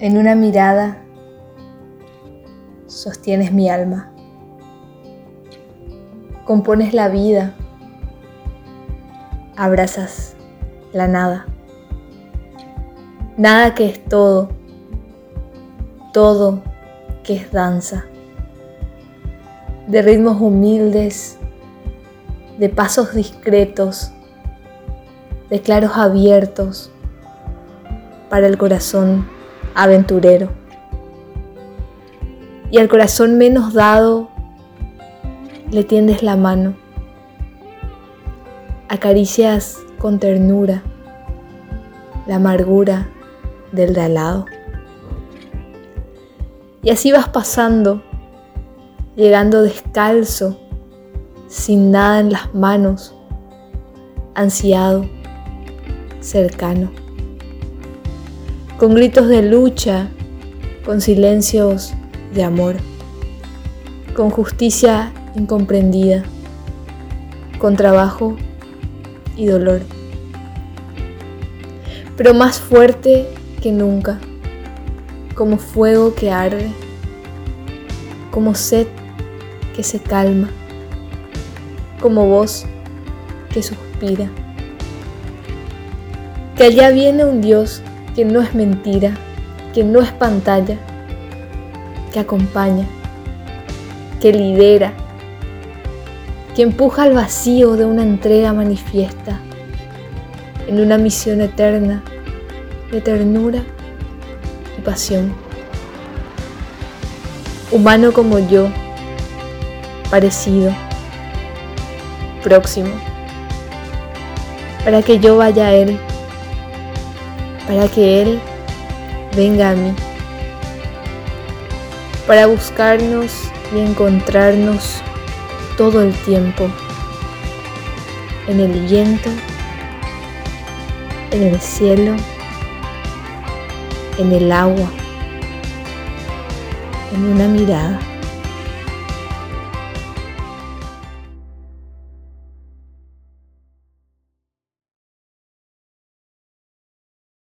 En una mirada sostienes mi alma, compones la vida, abrazas la nada, nada que es todo, todo que es danza, de ritmos humildes, de pasos discretos, de claros abiertos para el corazón aventurero. Y al corazón menos dado le tiendes la mano. Acaricias con ternura la amargura del de al lado. Y así vas pasando, llegando descalzo, sin nada en las manos, ansiado, cercano con gritos de lucha, con silencios de amor, con justicia incomprendida, con trabajo y dolor. Pero más fuerte que nunca, como fuego que arde, como sed que se calma, como voz que suspira. Que allá viene un Dios que no es mentira, que no es pantalla, que acompaña, que lidera, que empuja al vacío de una entrega manifiesta en una misión eterna de ternura y pasión. Humano como yo, parecido, próximo, para que yo vaya a Él para que Él venga a mí, para buscarnos y encontrarnos todo el tiempo, en el viento, en el cielo, en el agua, en una mirada.